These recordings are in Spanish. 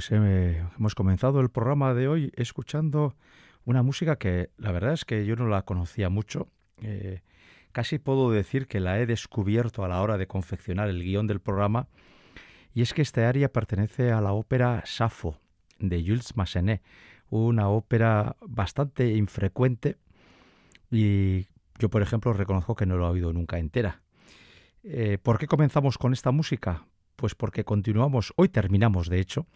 pues eh, hemos comenzado el programa de hoy escuchando una música que la verdad es que yo no la conocía mucho. Eh, casi puedo decir que la he descubierto a la hora de confeccionar el guion del programa. Y es que esta área pertenece a la ópera Safo de Jules Massenet, una ópera bastante infrecuente y yo, por ejemplo, reconozco que no lo he oído nunca entera. Eh, ¿Por qué comenzamos con esta música? Pues porque continuamos, hoy terminamos de hecho,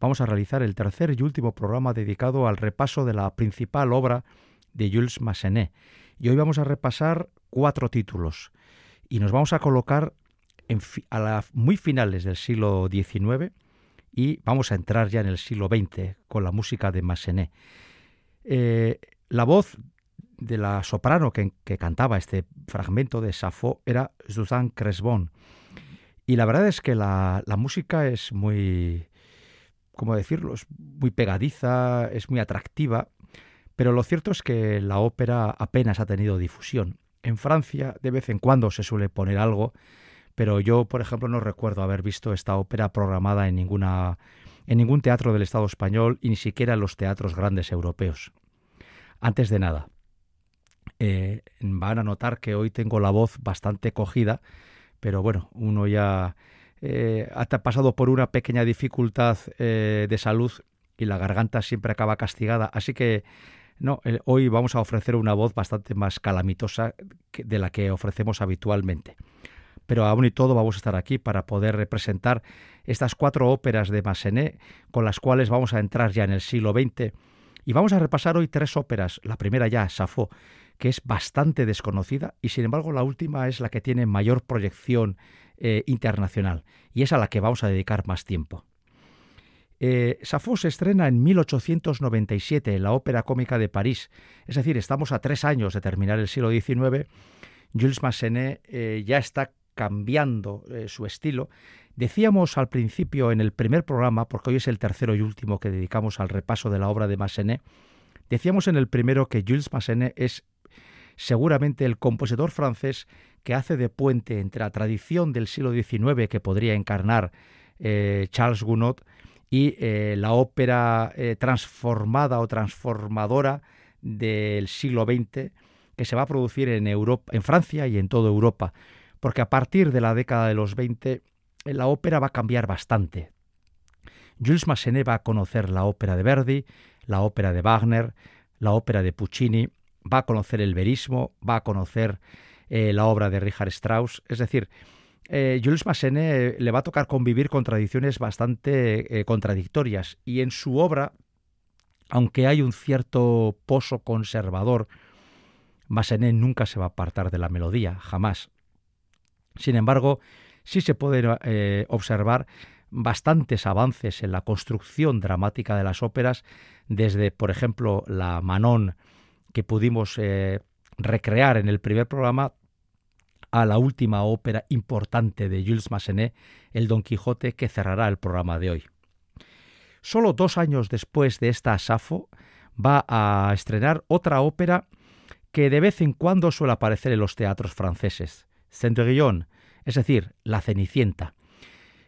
vamos a realizar el tercer y último programa dedicado al repaso de la principal obra de Jules Massenet. Y hoy vamos a repasar cuatro títulos y nos vamos a colocar a la, muy finales del siglo XIX y vamos a entrar ya en el siglo XX con la música de Massenet. Eh, la voz de la soprano que, cantaba este fragmento de Safo era Suzanne Cresbon. Y la verdad es que la, música es muy, ¿cómo decirlo? Es muy pegadiza, es muy atractiva, pero lo cierto es que la ópera apenas ha tenido difusión. En Francia de vez en cuando se suele poner algo, pero yo, por ejemplo, no recuerdo haber visto esta ópera programada en ninguna en ningún teatro del Estado español y ni siquiera en los teatros grandes europeos. Antes de nada, eh, van a notar que hoy tengo la voz bastante cogida pero bueno, uno ya eh, ha pasado por una pequeña dificultad eh, de salud y la garganta siempre acaba castigada, así que no, hoy vamos a ofrecer una voz bastante más calamitosa de la que ofrecemos habitualmente. Pero aún y todo vamos a estar aquí para poder representar estas cuatro óperas de Massenet con las cuales vamos a entrar ya en el siglo XX y vamos a repasar hoy tres óperas. La primera ya, Safo, que es bastante desconocida y sin embargo la última es la que tiene mayor proyección eh, internacional y es a la que vamos a dedicar más tiempo. Eh, se estrena en 1897 en la Ópera Cómica de París, es decir, estamos a tres años de terminar el siglo XIX. Jules Massenet eh, ya está cambiando su estilo. Decíamos al principio en el primer programa, porque hoy es el tercero y último que dedicamos al repaso de la obra de Massenet, decíamos en el primero que Jules Massenet es seguramente el compositor francés que hace de puente entre la tradición del siglo XIX que podría encarnar eh, Charles Gounod y eh, la ópera eh, transformada o transformadora del siglo XX que se va a producir en Europa, en Francia y en toda Europa, porque a partir de la década de los 20 la ópera va a cambiar bastante. Jules Massenet va a conocer la ópera de Verdi, la ópera de Wagner, la ópera de Puccini va a conocer el verismo, va a conocer eh, la obra de Richard Strauss. Es decir, eh, Jules Massenet le va a tocar convivir con tradiciones bastante eh, contradictorias y en su obra, aunque hay un cierto pozo conservador, Massenet nunca se va a apartar de la melodía, jamás. Sin embargo, sí se pueden observar bastantes avances en la construcción dramática de las óperas, desde, por ejemplo, la Manon que pudimos eh, recrear en el primer programa a la última ópera importante de Jules Massenet, El Don Quijote, que cerrará el programa de hoy. Solo dos años después de esta Safo va a estrenar otra ópera que de vez en cuando suele aparecer en los teatros franceses, Cendrillon, es decir, La Cenicienta.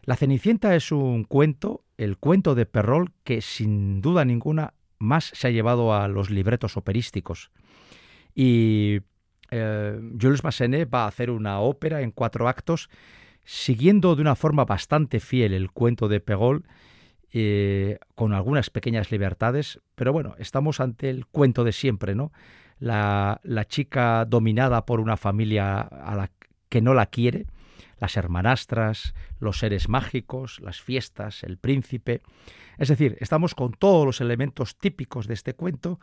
La Cenicienta es un cuento, el cuento de Perrol, que sin duda ninguna más se ha llevado a los libretos operísticos. Y eh, Jules Massenet va a hacer una ópera en cuatro actos, siguiendo de una forma bastante fiel el cuento de Pegol, eh, con algunas pequeñas libertades, pero bueno, estamos ante el cuento de siempre, ¿no? La, la chica dominada por una familia a la que no la quiere, las hermanastras, los seres mágicos, las fiestas, el príncipe. Es decir, estamos con todos los elementos típicos de este cuento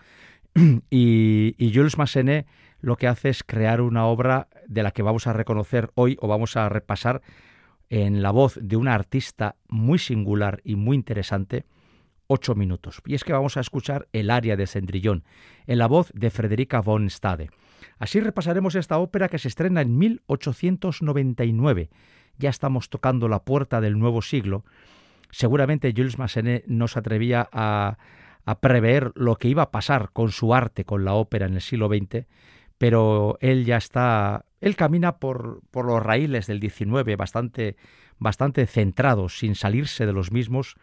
y, Jules Massenet lo que hace es crear una obra de la que vamos a reconocer hoy o vamos a repasar en la voz de una artista muy singular y muy interesante, ocho minutos. Y es que vamos a escuchar el aria de Cendrillón, en la voz de Frederica von Stade. Así repasaremos esta ópera que se estrena en 1899. Ya estamos tocando la puerta del nuevo siglo. Seguramente Jules Massenet no se atrevía a, prever lo que iba a pasar con su arte, con la ópera en el siglo XX, pero él ya está, él camina por, los raíles del XIX bastante, bastante centrado, sin salirse de los mismos,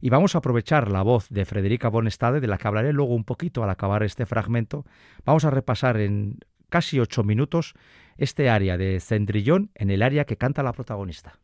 Y vamos a aprovechar la voz de Frederica Bonestade, de la que hablaré luego un poquito al acabar este fragmento. Vamos a repasar en casi ocho minutos este área de Cendrillón en el área que canta la protagonista.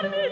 Yeah.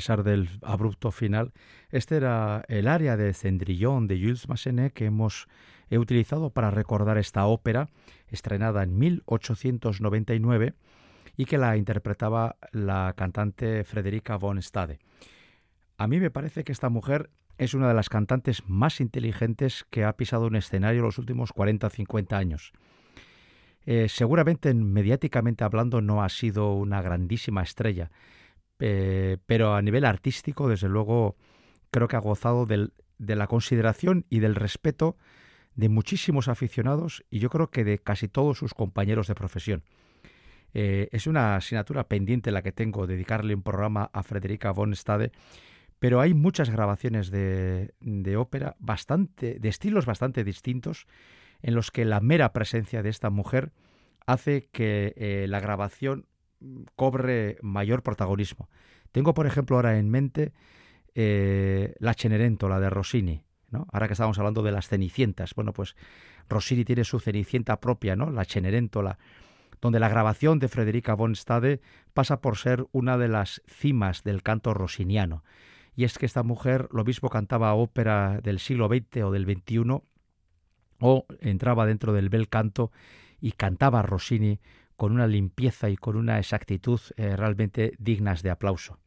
pesar del abrupto final. Este era el área de Cendrillon de Jules Massenet que hemos utilizado para recordar esta ópera, estrenada en 1899 y que la interpretaba la cantante Frederica von Stade. A mí me parece que esta mujer es una de las cantantes más inteligentes que ha pisado un escenario los últimos 40 o 50 años. Eh, seguramente mediáticamente hablando no ha sido una grandísima estrella, eh, pero a nivel artístico, desde luego, creo que ha gozado de la consideración y del respeto de muchísimos aficionados y yo creo que de casi todos sus compañeros de profesión. Eh, es una asignatura pendiente la que tengo, dedicarle un programa a Frederica von Stade, pero hay muchas grabaciones de, ópera bastante, de estilos bastante distintos, en los que la mera presencia de esta mujer hace que eh, la grabación cobre mayor protagonismo. Tengo, por ejemplo, ahora en mente eh, la Cenerentola de Rossini, ¿no? Ahora que estamos hablando de las cenicientas, bueno, pues Rossini tiene su cenicienta propia, ¿no? La Cenerentola, donde la grabación de Frederica von Stade pasa por ser una de las cimas del canto rossiniano. Y es que esta mujer lo mismo cantaba ópera del siglo XX o del XXI o entraba dentro del bel canto y cantaba Rossini con una limpieza y con una exactitud eh, realmente dignas de aplauso.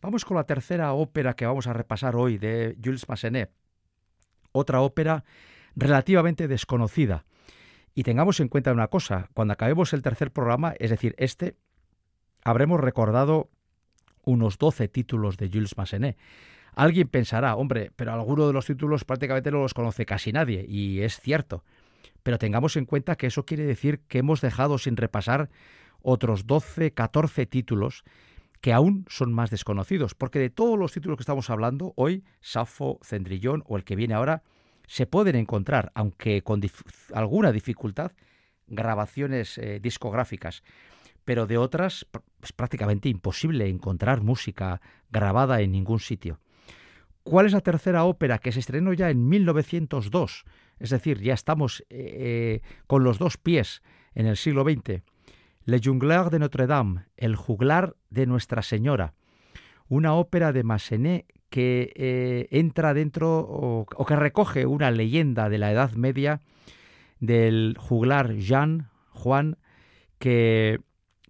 Vamos con la tercera ópera que vamos a repasar hoy de Jules Massenet. Otra ópera relativamente desconocida. Y tengamos en cuenta una cosa, cuando acabemos el tercer programa, es decir, este, habremos recordado unos 12 títulos de Jules Massenet. Alguien pensará, hombre, pero alguno de los títulos prácticamente no los conoce casi nadie, y es cierto. Pero tengamos en cuenta que eso quiere decir que hemos dejado sin repasar otros 12, 14 títulos que aún son más desconocidos, porque de todos los títulos que estamos hablando hoy, Safo, Cendrillón o el que viene ahora, se pueden encontrar, aunque con alguna dificultad, grabaciones eh, discográficas, pero de otras es prácticamente imposible encontrar música grabada en ningún sitio. ¿Cuál es la tercera ópera que se estrenó ya en 1902? Es decir, ya estamos eh, con los dos pies en el siglo XX. Le Jungler de Notre-Dame, El juglar de Nuestra Señora, una ópera de Massenet que eh, entra dentro o, que recoge una leyenda de la Edad Media del juglar Jean, Juan, que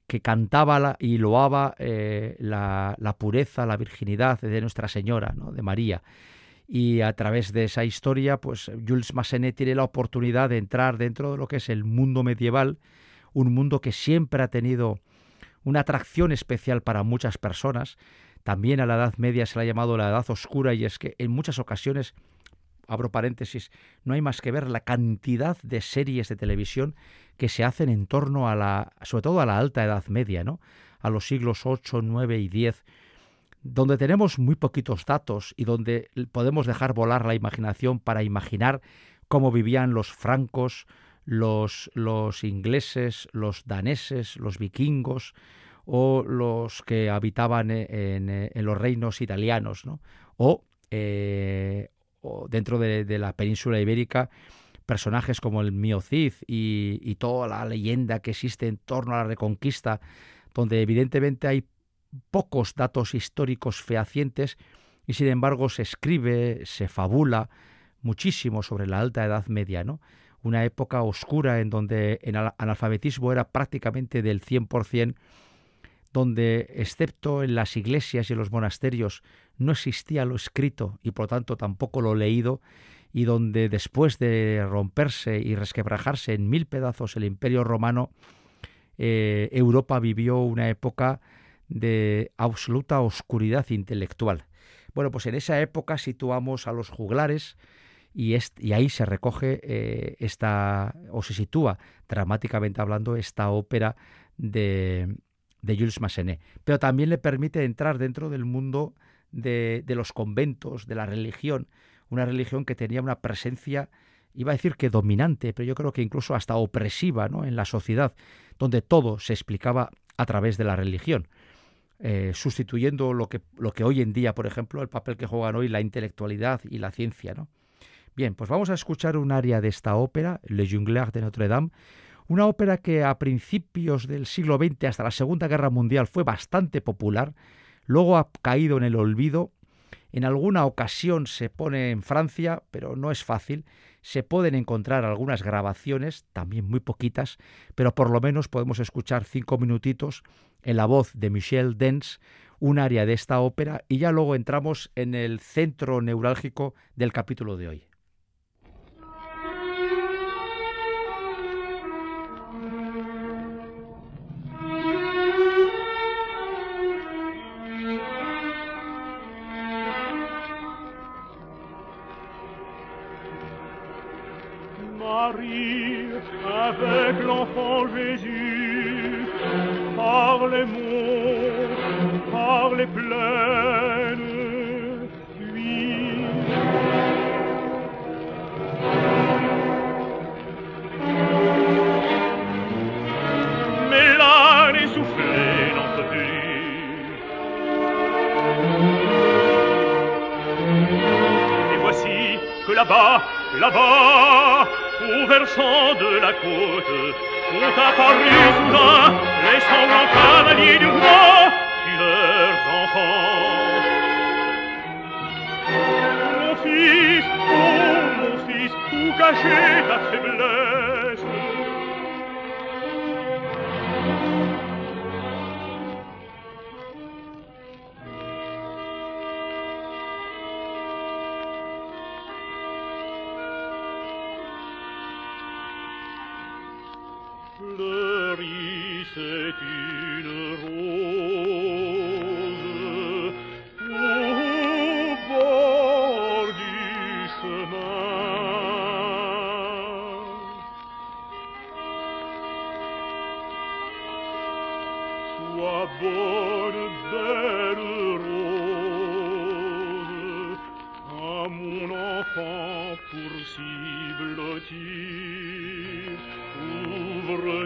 que cantaba y loaba eh, la, pureza, la virginidad de Nuestra Señora, ¿no? de María. Y a través de esa historia, pues Jules Massenet tiene la oportunidad de entrar dentro de lo que es el mundo medieval, un mundo que siempre ha tenido una atracción especial para muchas personas. También a la Edad Media se la ha llamado la Edad Oscura y es que en muchas ocasiones abro paréntesis, no hay más que ver la cantidad de series de televisión que se hacen en torno a la, sobre todo a la alta edad media, ¿no? A los siglos 8, 9 y 10, donde tenemos muy poquitos datos y donde podemos dejar volar la imaginación para imaginar cómo vivían los francos, los, ingleses, los daneses, los vikingos o los que habitaban en, en los reinos italianos, ¿no? O eh, dentro de, la península ibérica personajes como el Mio Cid y, toda la leyenda que existe en torno a la Reconquista, donde evidentemente hay pocos datos históricos fehacientes y sin embargo se escribe, se fabula muchísimo sobre la Alta Edad Media, ¿no? Una época oscura en donde el analfabetismo era prácticamente del 100%, donde excepto en las iglesias y en los monasterios no existía lo escrito y por lo tanto tampoco lo leído, y donde después de romperse y resquebrajarse en mil pedazos el imperio romano, eh, Europa vivió una época de absoluta oscuridad intelectual. Bueno, pues en esa época situamos a los juglares y, y ahí se recoge eh, esta, o se sitúa dramáticamente hablando, esta ópera de, de Jules Massenet. Pero también le permite entrar dentro del mundo de, los conventos, de la religión, una religión que tenía una presencia, iba a decir que dominante, pero yo creo que incluso hasta opresiva ¿no? en la sociedad, donde todo se explicaba a través de la religión. Eh, sustituyendo lo que, lo que hoy en día, por ejemplo, el papel que juegan hoy la intelectualidad y la ciencia. ¿no? Bien, pues vamos a escuchar un área de esta ópera, Le Jungler de Notre Dame, una ópera que a principios del siglo XX hasta la Segunda Guerra Mundial fue bastante popular, luego ha caído en el olvido. En alguna ocasión se pone en Francia, pero no es fácil. Se pueden encontrar algunas grabaciones, también muy poquitas, pero por lo menos podemos escuchar cinco minutitos en la voz de Michel Dens, un área de esta ópera, y ya luego entramos en el centro neurálgico del capítulo de hoy. là-bas, là-bas, au versant de la côte, ont apparu soudain les sanglants cavaliers du roi, tueurs d'enfants. Mon fils, oh mon fils, où cacher ta faiblesse?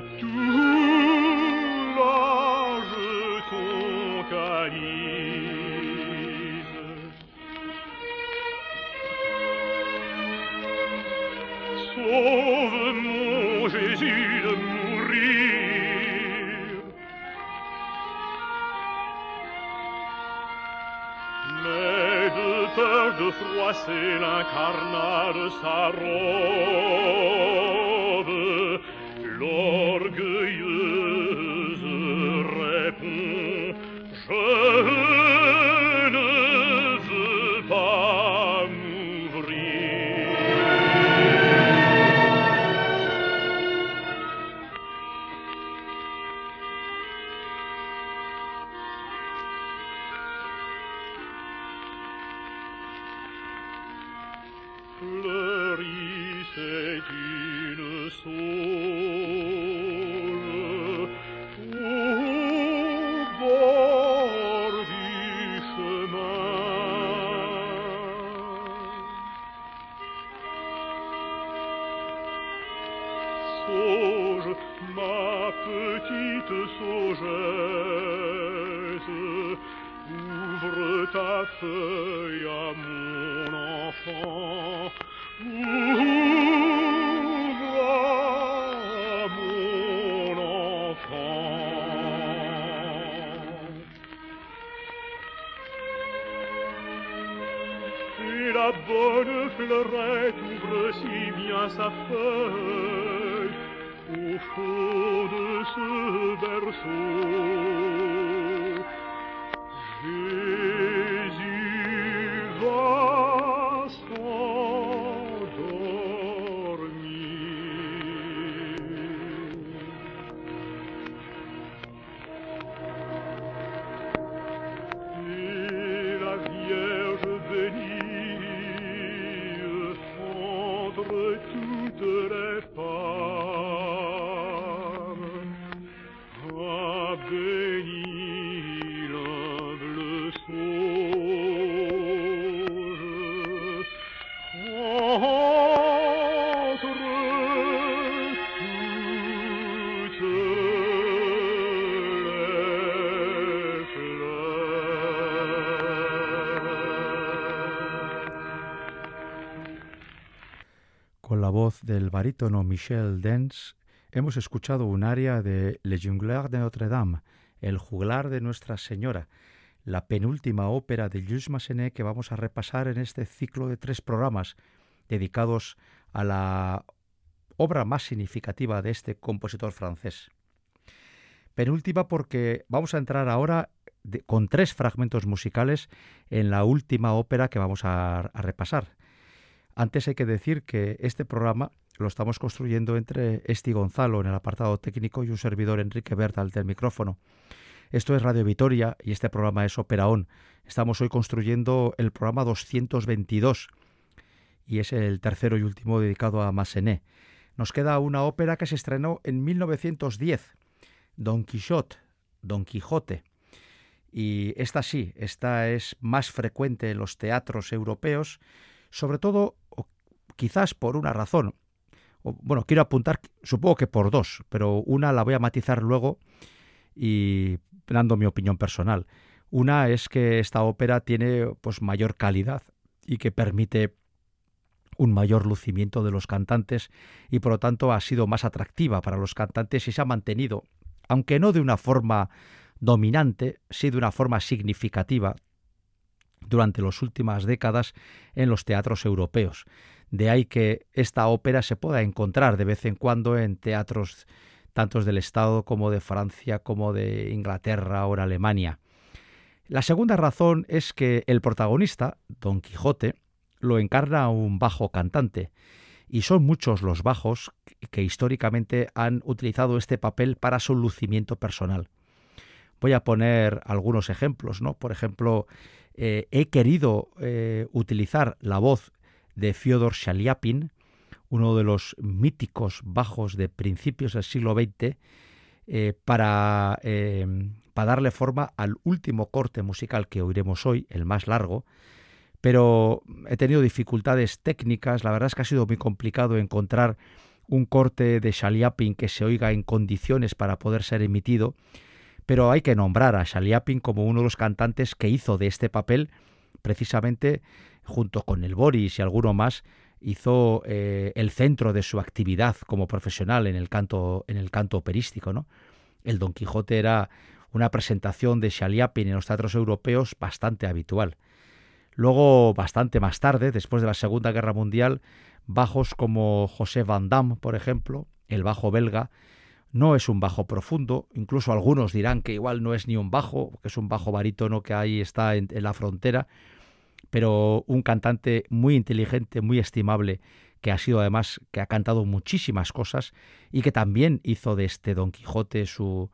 partout. l'aimerette ouvre si bien sa feuille au fond de ce berceau. Del barítono Michel Dens, hemos escuchado un aria de Le Jungler de Notre Dame, el juglar de Nuestra Señora, la penúltima ópera de Jules Massenet que vamos a repasar en este ciclo de tres programas dedicados a la obra más significativa de este compositor francés. Penúltima porque vamos a entrar ahora con tres fragmentos musicales en la última ópera que vamos a, repasar. Antes hay que decir que este programa lo estamos construyendo entre Esti Gonzalo en el apartado técnico y un servidor Enrique Bertal del micrófono. Esto es Radio Vitoria y este programa es Operaón. Estamos hoy construyendo el programa 222 y es el tercero y último dedicado a Massenet. Nos queda una ópera que se estrenó en 1910, Don Quixote, Don Quijote. Y esta sí, esta es más frecuente en los teatros europeos, sobre todo, quizás por una razón. bueno, quiero apuntar, supongo que por dos, pero una la voy a matizar luego y dando mi opinión personal. Una es que esta ópera tiene pues mayor calidad y que permite un mayor lucimiento de los cantantes y por lo tanto ha sido más atractiva para los cantantes y se ha mantenido, aunque no de una forma dominante, sí de una forma significativa durante las últimas décadas en los teatros europeos. De ahí que esta ópera se pueda encontrar de vez en cuando en teatros tantos del Estado como de Francia, como de Inglaterra o Alemania. La segunda razón es que el protagonista, Don Quijote, lo encarna un bajo cantante, y son muchos los bajos que históricamente han utilizado este papel para su lucimiento personal. Voy a poner algunos ejemplos, ¿no? Por ejemplo, eh, he querido eh, utilizar la voz de Fyodor Shaliapin, uno de los míticos bajos de principios del siglo XX, eh, para, para darle forma al último corte musical que oiremos hoy, el más largo, pero he tenido dificultades técnicas, la verdad es que ha sido muy complicado encontrar un corte de Shaliapin que se oiga en condiciones para poder ser emitido, pero hay que nombrar a Shaliapin como uno de los cantantes que hizo de este papel, precisamente junto con el Boris y alguno más, hizo eh, el centro de su actividad como profesional en el canto, en el canto operístico. ¿no? El Don Quijote era una presentación de Shaliapin en los teatros europeos bastante habitual. Luego, bastante más tarde, después de la Segunda Guerra Mundial, bajos como José Van Damme, por ejemplo, el bajo belga, no es un bajo profundo, incluso algunos dirán que igual no es ni un bajo, que es un bajo barítono que ahí está en, la frontera, pero un cantante muy inteligente, muy estimable, que ha sido además, que ha cantado muchísimas cosas y que también hizo de este Don Quijote su,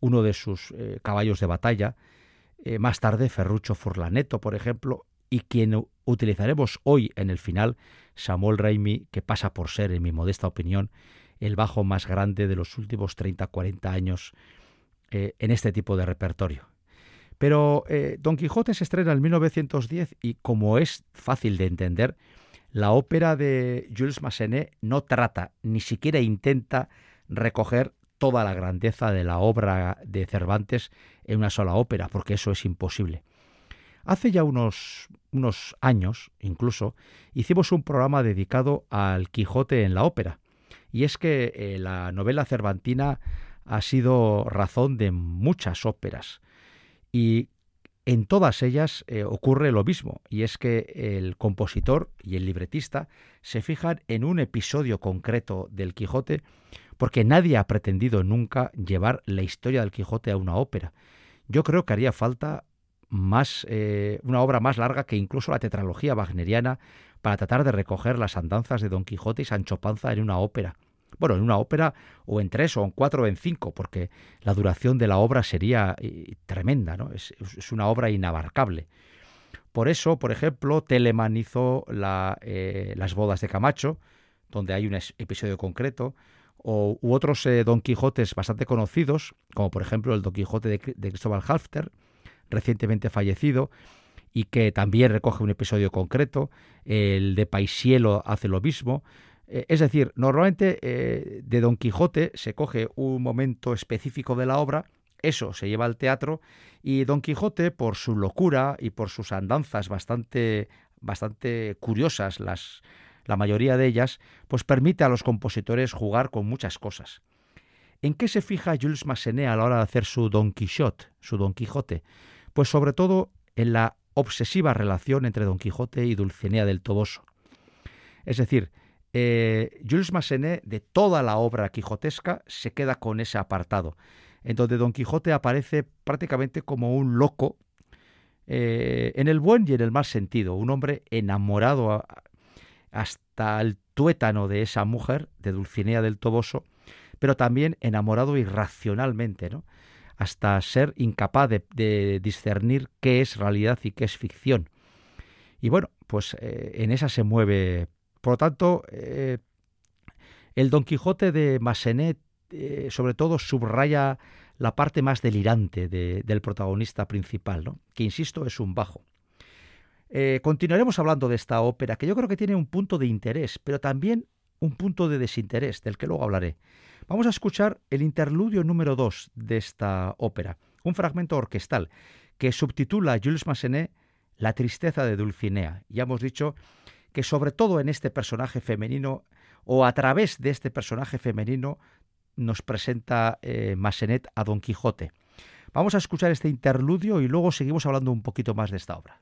uno de sus eh, caballos de batalla. Eh, más tarde Ferrucho Furlaneto, por ejemplo, y quien utilizaremos hoy en el final, Samuel Raimi, que pasa por ser, en mi modesta opinión, el bajo más grande de los últimos 30-40 años eh, en este tipo de repertorio. Pero eh, Don Quijote se estrena en 1910 y como es fácil de entender, la ópera de Jules Massenet no trata, ni siquiera intenta recoger toda la grandeza de la obra de Cervantes en una sola ópera, porque eso es imposible. Hace ya unos, unos años, incluso, hicimos un programa dedicado al Quijote en la ópera. Y es que eh, la novela cervantina ha sido razón de muchas óperas. Y en todas ellas eh, ocurre lo mismo, y es que el compositor y el libretista se fijan en un episodio concreto del Quijote, porque nadie ha pretendido nunca llevar la historia del Quijote a una ópera. Yo creo que haría falta más eh, una obra más larga que incluso la tetralogía wagneriana para tratar de recoger las andanzas de Don Quijote y Sancho Panza en una ópera. Bueno, en una ópera o en tres o en cuatro o en cinco, porque la duración de la obra sería eh, tremenda, ¿no? Es, una obra inabarcable. Por eso, por ejemplo, Telemann hizo eh, Las bodas de Camacho, donde hay un episodio concreto, o, u otros Don Quijotes bastante conocidos, como por ejemplo el Don Quijote de, de Cristóbal Halfter, recientemente fallecido y que también recoge un episodio concreto. El de Paisielo hace lo mismo. Eh, es decir, normalmente eh, de Don Quijote se coge un momento específico de la obra, eso se lleva al teatro y Don Quijote, por su locura y por sus andanzas bastante, bastante curiosas, las, la mayoría de ellas, pues permite a los compositores jugar con muchas cosas. ¿En qué se fija Jules Massenet a la hora de hacer su Don Quijote, su Don Quijote? Pues sobre todo en la obsesiva relación entre Don Quijote y Dulcinea del Toboso. Es decir, eh, Jules Massenet, de toda la obra quijotesca, se queda con ese apartado, en donde Don Quijote aparece prácticamente como un loco, eh, en el buen y en el mal sentido, un hombre enamorado hasta el tuétano de esa mujer, de Dulcinea del Toboso, pero también enamorado irracionalmente, ¿no? hasta ser incapaz de, discernir qué es realidad y qué es ficción. Y bueno, pues eh, en esa se mueve. Por lo tanto, eh, el Don Quijote de Massenet eh, sobre todo subraya la parte más delirante del protagonista principal, ¿no? que insisto es un bajo. continuaremos hablando de esta ópera, que yo creo que tiene un punto de interés, pero también un punto de desinterés, del que luego hablaré. Vamos a escuchar el interludio número 2 de esta ópera, un fragmento orquestal que subtitula Jules Massenet La tristeza de Dulcinea. Ya hemos dicho que sobre todo en este personaje femenino o a través de este personaje femenino nos presenta eh, Massenet a Don Quijote. Vamos a escuchar este interludio y luego seguimos hablando un poquito más de esta obra.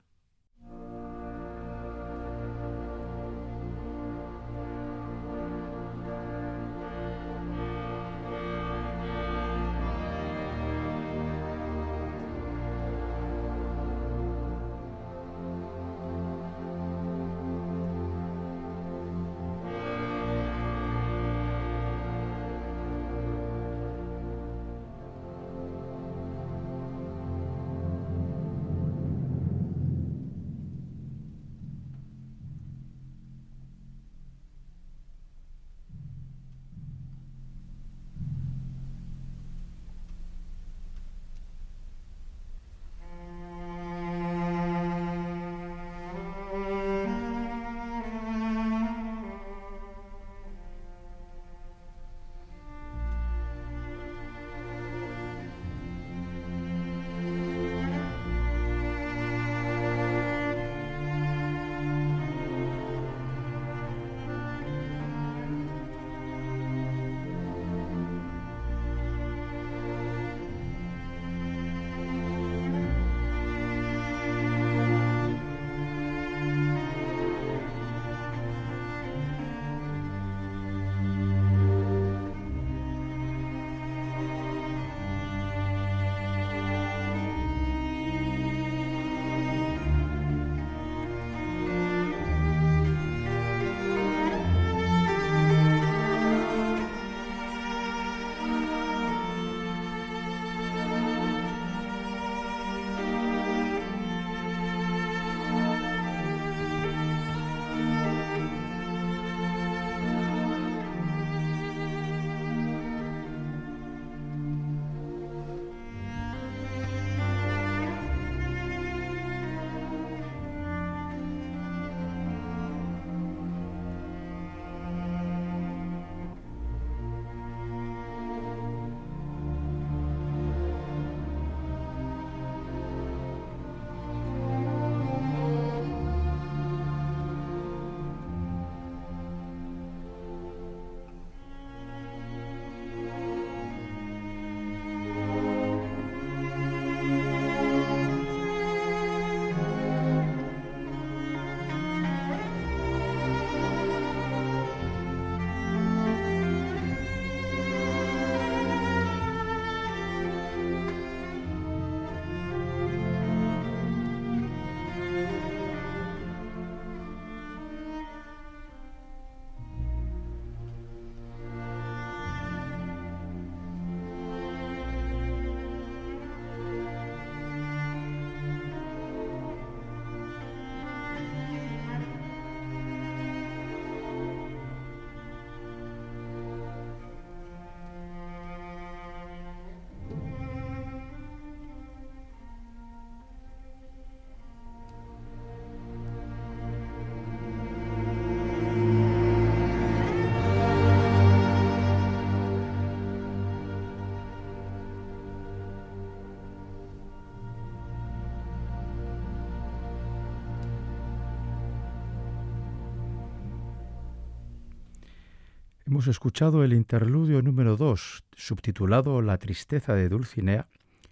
Hemos escuchado el interludio número 2, subtitulado La tristeza de Dulcinea,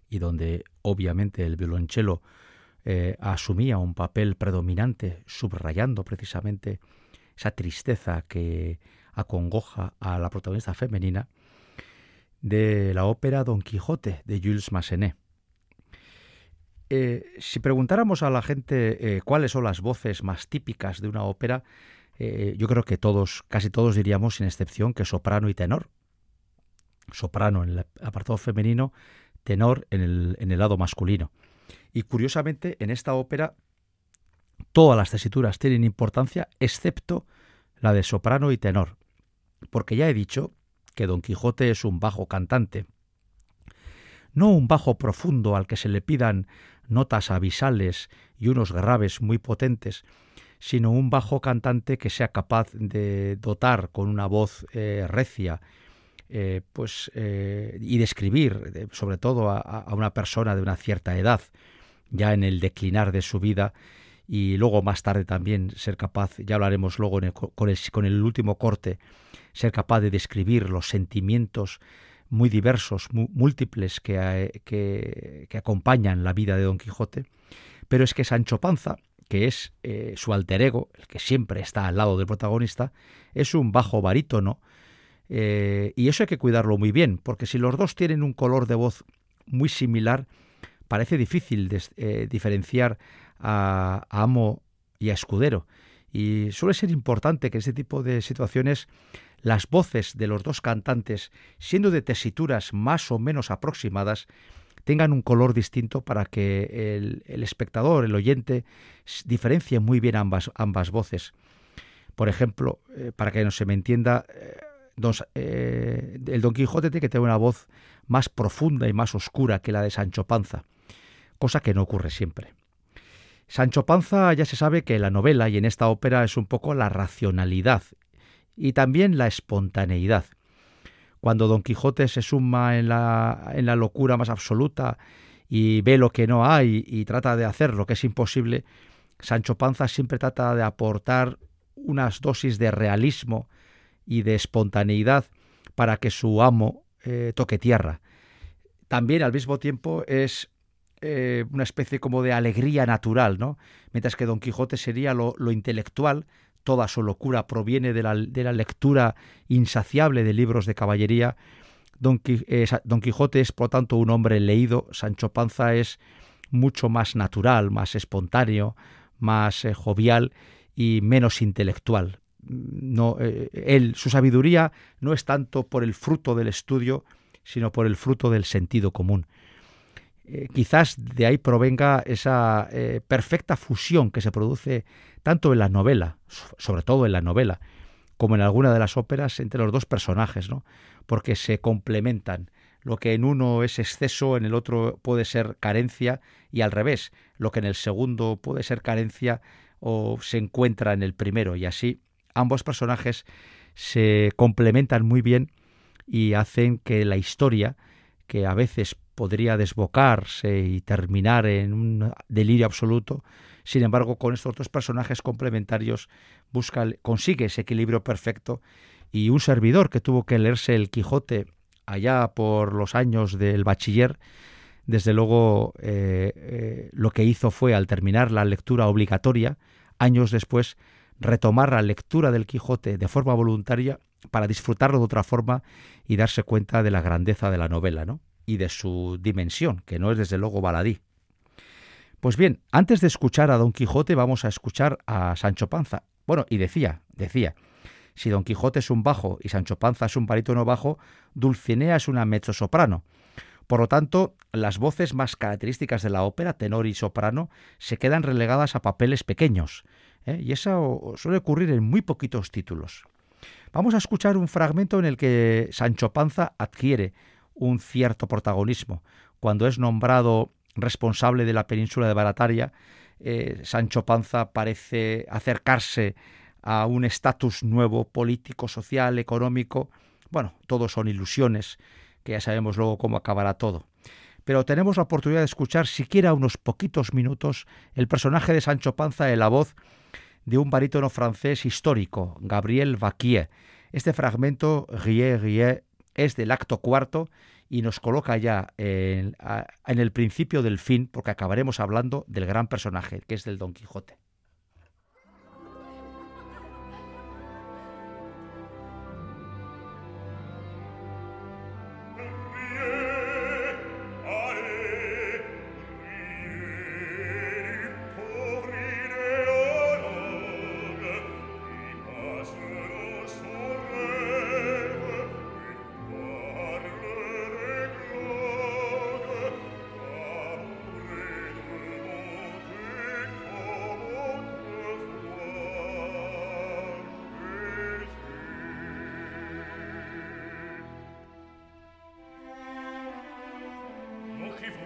y donde obviamente el violonchelo eh, asumía un papel predominante, subrayando precisamente esa tristeza que acongoja a la protagonista femenina, de la ópera Don Quijote de Jules Massenet. Eh, si preguntáramos a la gente eh, cuáles son las voces más típicas de una ópera, yo creo que todos, casi todos diríamos, sin excepción, que soprano y tenor. Soprano en el apartado femenino, tenor en el, en el lado masculino. Y curiosamente, en esta ópera, todas las tesituras tienen importancia, excepto la de soprano y tenor. Porque ya he dicho que Don Quijote es un bajo cantante. No un bajo profundo al que se le pidan notas abisales y unos graves muy potentes, sino un bajo cantante que sea capaz de dotar con una voz eh, recia eh, pues, eh, y describir, sobre todo a, una persona de una cierta edad, ya en el declinar de su vida, y luego más tarde también ser capaz, ya lo haremos luego con, el, último corte, ser capaz de describir los sentimientos muy diversos, múltiples que, acompañan la vida de Don Quijote, pero es que Sancho Panza, que es eh, su alter ego, el que siempre está al lado del protagonista, es un bajo barítono eh, y eso hay que cuidarlo muy bien, porque si los dos tienen un color de voz muy similar, parece difícil eh, diferenciar a, amo y a escudero. Y suele ser importante que en este tipo de situaciones las voces de los dos cantantes, siendo de tesituras más o menos aproximadas, tengan un color distinto para que el, espectador, el oyente, diferencie muy bien ambas, ambas voces. Por ejemplo, eh, para que no se me entienda, eh, el Don Quijote tiene que tener una voz más profunda y más oscura que la de Sancho Panza, cosa que no ocurre siempre. Sancho Panza ya se sabe que la novela y en esta ópera es un poco la racionalidad y también la espontaneidad. Cuando Don Quijote se suma en la, en la locura más absoluta y ve lo que no hay y trata de hacer lo que es imposible, Sancho Panza siempre trata de aportar unas dosis de realismo y de espontaneidad para que su amo eh, toque tierra. También al mismo tiempo es eh, una especie como de alegría natural, ¿no? Mientras que Don Quijote sería lo, intelectual, toda su locura proviene de la, de la, lectura insaciable de libros de caballería. Don, eh, Quijote es, por tanto, un hombre leído. Sancho Panza es mucho más natural, más espontáneo, más jovial y menos intelectual no, eh, él, su sabiduría no es tanto por el fruto del estudio, sino por el fruto del sentido común. Eh, quizás de ahí provenga esa eh, perfecta fusión que se produce tanto en la novela, sobre todo en la novela, como en alguna de las óperas entre los dos personajes, ¿no? porque se complementan. Lo que en uno es exceso, en el otro puede ser carencia, y al revés, lo que en el segundo puede ser carencia o se encuentra en el primero, y así ambos personajes se complementan muy bien y hacen que la historia, que a veces podría desbocarse y terminar en un delirio absoluto, sin embargo, con estos otros personajes complementarios busca, consigue ese equilibrio perfecto y un servidor que tuvo que leerse el Quijote allá por los años del bachiller, desde luego eh, eh, lo que hizo fue, al terminar la lectura obligatoria, años después, retomar la lectura del Quijote de forma voluntaria para disfrutarlo de otra forma y darse cuenta de la grandeza de la novela, ¿no? Y de su dimensión, que no es desde luego baladí. Pues bien, antes de escuchar a Don Quijote vamos a escuchar a Sancho Panza. Bueno, y decía, decía, si Don Quijote es un bajo y Sancho Panza es un barítono bajo, Dulcinea es una mezzosoprano. Por lo tanto, las voces más características de la ópera, tenor y soprano, se quedan relegadas a papeles pequeños, ¿eh? y eso suele ocurrir en muy poquitos títulos. Vamos a escuchar un fragmento en el que Sancho Panza adquiere un cierto protagonismo. Cuando es nombrado responsable de la península de Barataria, eh, Sancho Panza parece acercarse a un estatus nuevo político, social, económico. Bueno, todo son ilusiones, que ya sabemos luego cómo acabará todo. Pero tenemos la oportunidad de escuchar siquiera unos poquitos minutos el personaje de Sancho Panza en la voz de un barítono francés histórico, Gabriel Vaquier. Este fragmento, Rie, Rie, es del acto cuarto y nos coloca ya en, en el principio del fin, porque acabaremos hablando del gran personaje, que es del Don Quijote.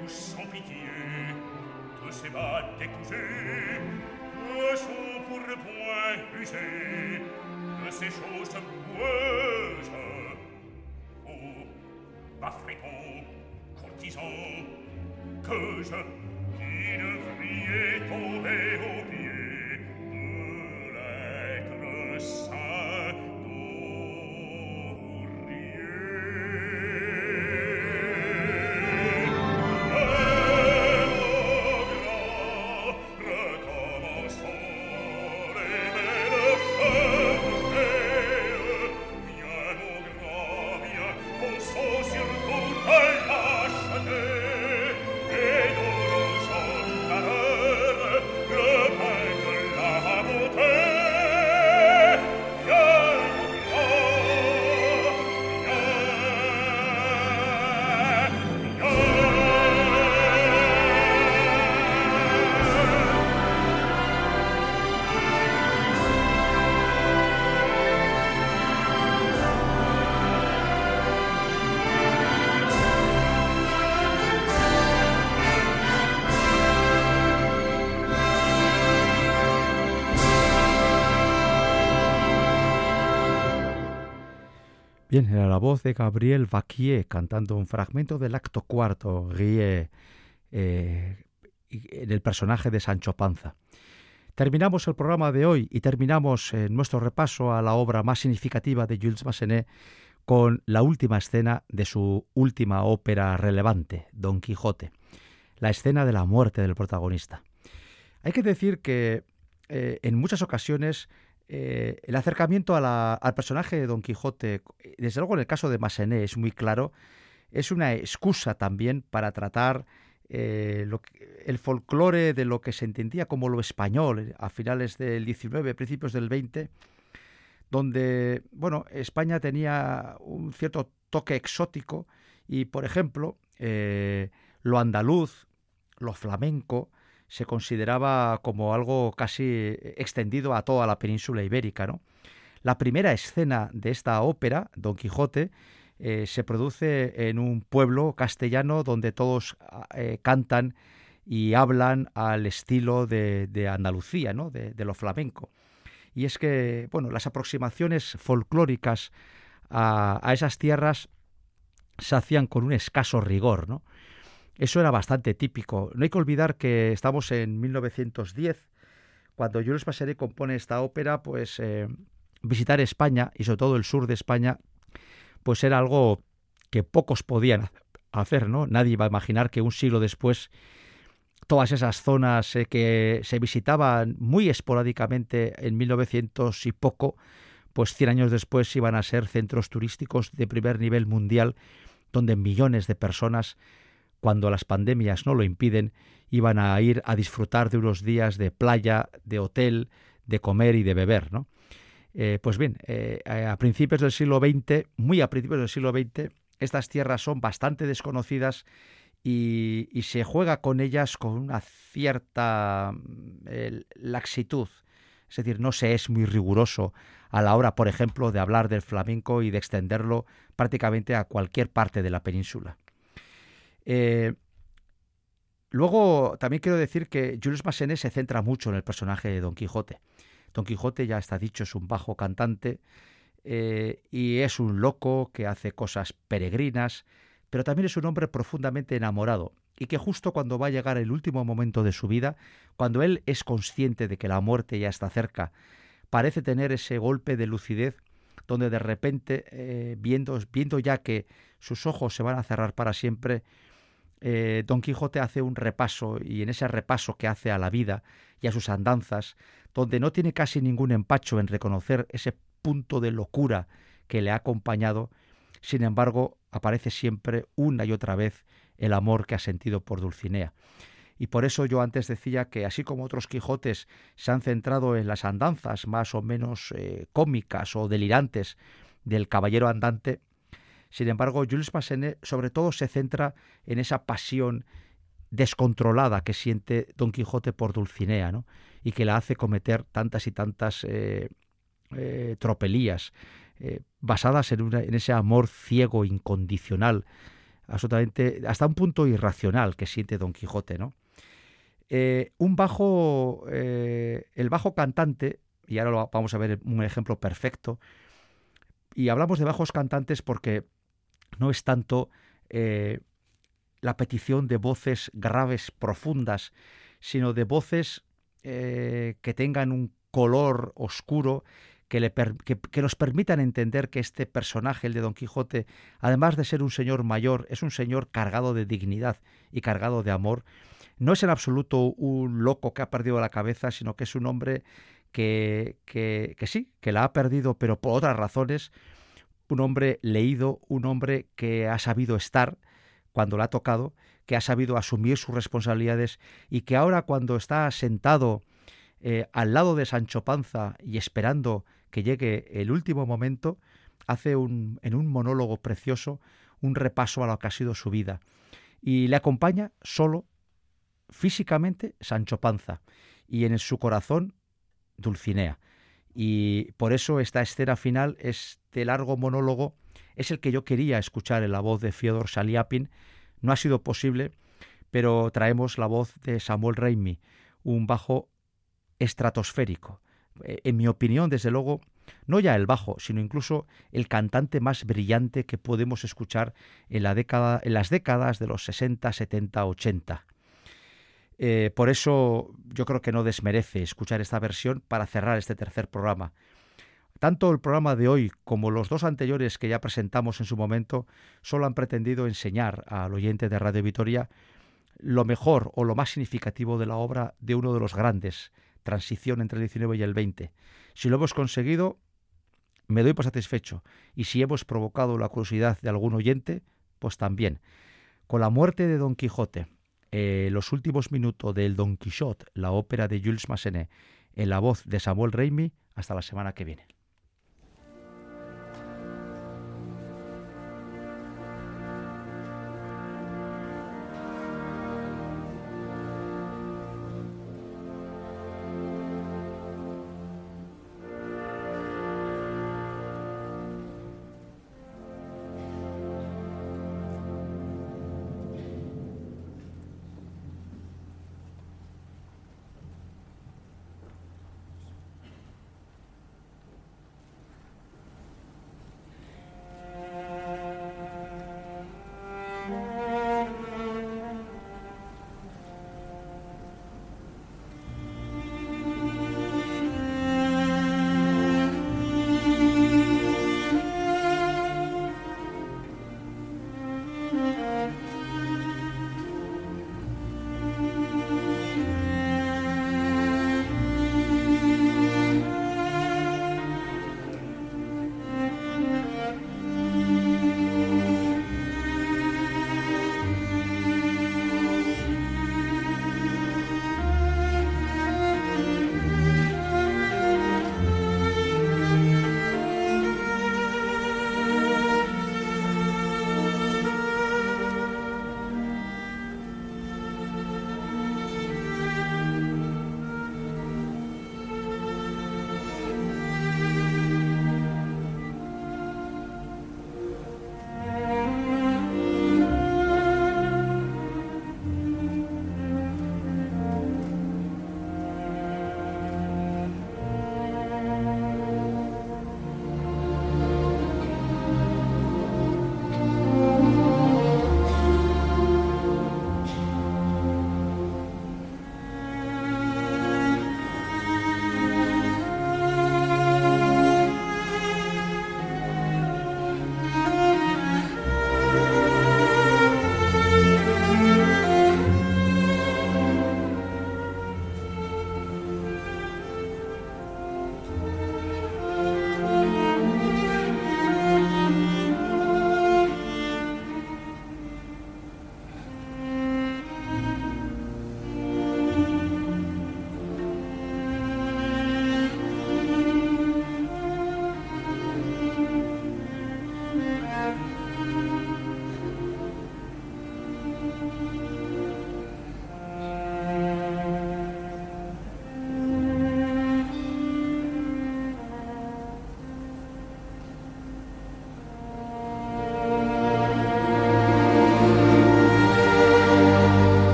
vous sans pitié de ces bas décousés, de son pourpoint usé, de ces choses boueuses. Oh, bas fripons, courtisans, que je, qui devriez tomber au Era la voz de Gabriel Vaquier cantando un fragmento del acto cuarto, Rie, eh, en el personaje de Sancho Panza. Terminamos el programa de hoy y terminamos eh, nuestro repaso a la obra más significativa de Jules Massenet con la última escena de su última ópera relevante, Don Quijote, la escena de la muerte del protagonista. Hay que decir que eh, en muchas ocasiones eh, el acercamiento al personaje de Don Quijote, desde luego en el caso de Massenet es muy claro, es una excusa también para tratar eh, el folclore de lo que se entendía como lo español a finales del XIX, principios del XX, donde bueno, España tenía un cierto toque exótico y, por ejemplo, eh, lo andaluz, lo flamenco, se consideraba como algo casi extendido a toda la península ibérica. ¿no? La primera escena de esta ópera, Don Quijote, eh, se produce en un pueblo castellano donde todos eh, cantan y hablan al estilo de, Andalucía, ¿no? de, lo flamenco. Y es que, bueno, las aproximaciones folclóricas a, a esas tierras se hacían con un escaso rigor, ¿no? Eso era bastante típico. No hay que olvidar que estamos en 1910, cuando Jules Massenet compone esta ópera, pues eh, visitar España y sobre todo el sur de España, pues era algo que pocos podían hacer, ¿no? Nadie iba a imaginar que un siglo después todas esas zonas eh, que se visitaban muy esporádicamente en 1900 y poco, pues 100 años después iban a ser centros turísticos de primer nivel mundial, donde millones de personas cuando las pandemias no lo impiden, iban a ir a disfrutar de unos días de playa, de hotel, de comer y de beber. ¿no? Eh, pues bien, eh, a principios del siglo XX, muy a principios del siglo XX, estas tierras son bastante desconocidas y, se juega con ellas con una cierta laxitud. Es decir, no se es muy riguroso a la hora, por ejemplo, de hablar del flamenco y de extenderlo prácticamente a cualquier parte de la península. Eh, luego, también quiero decir que Jules Massenet se centra mucho en el personaje de Don Quijote. Don Quijote, ya está dicho, es un bajo cantante eh, y es un loco que hace cosas peregrinas, pero también es un hombre profundamente enamorado y que justo cuando va a llegar el último momento de su vida, cuando él es consciente de que la muerte ya está cerca, parece tener ese golpe de lucidez donde de repente, eh, viendo, viendo ya que sus ojos se van a cerrar para siempre, eh, Don Quijote hace un repaso y en ese repaso que hace a la vida y a sus andanzas, donde no tiene casi ningún empacho en reconocer ese punto de locura que le ha acompañado, sin embargo, aparece siempre una y otra vez el amor que ha sentido por Dulcinea. Y por eso yo antes decía que así como otros Quijotes se han centrado en las andanzas más o menos eh, cómicas o delirantes del caballero andante, sin embargo, Jules Massenet sobre todo se centra en esa pasión descontrolada que siente Don Quijote por Dulcinea, ¿no? y que la hace cometer tantas y tantas eh, eh, tropelías basadas en, ese amor ciego, incondicional, absolutamente, hasta un punto irracional que siente Don Quijote, ¿no? Eh, un bajo, eh, el bajo cantante, y ahora lo vamos a ver un ejemplo perfecto, y hablamos de bajos cantantes porque no es tanto eh, la petición de voces graves, profundas, sino de voces que tengan un color oscuro, que, le que, nos permitan entender que este personaje, el de Don Quijote, además de ser un señor mayor, es un señor cargado de dignidad y cargado de amor, no es en absoluto un loco que ha perdido la cabeza, sino que es un hombre que, que, sí, que la ha perdido, pero por otras razones, un hombre leído, un hombre que ha sabido estar cuando le ha tocado, que ha sabido asumir sus responsabilidades y que ahora cuando está sentado eh, al lado de Sancho Panza y esperando que llegue el último momento, hace un, en un monólogo precioso un repaso a lo que ha sido su vida. Y le acompaña solo físicamente Sancho Panza y en su corazón Dulcinea. Y por eso esta escena final, este largo monólogo, es el que yo quería escuchar en la voz de Fyodor Saliapin. No ha sido posible, pero traemos la voz de Samuel Raimi, un bajo estratosférico. Eh, en mi opinión, desde luego, no ya el bajo, sino incluso el cantante más brillante que podemos escuchar en, la década, en las décadas de los 60, 70, 80. Eh, por eso yo creo que no desmerece escuchar esta versión para cerrar este tercer programa. Tanto el programa de hoy como los dos anteriores que ya presentamos en su momento solo han pretendido enseñar al oyente de Radio Vitoria lo mejor o lo más significativo de la obra de uno de los grandes, transición entre el 19 y el 20. Si lo hemos conseguido, me doy por satisfecho. Y si hemos provocado la curiosidad de algún oyente, pues también. Con la muerte de Don Quijote, eh, los últimos minutos del Don Quijote, la ópera de Jules Massenet, en la voz de Samuel Raimi. Hasta la semana que viene.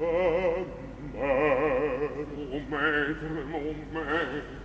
Chamar, o maître, mon maître,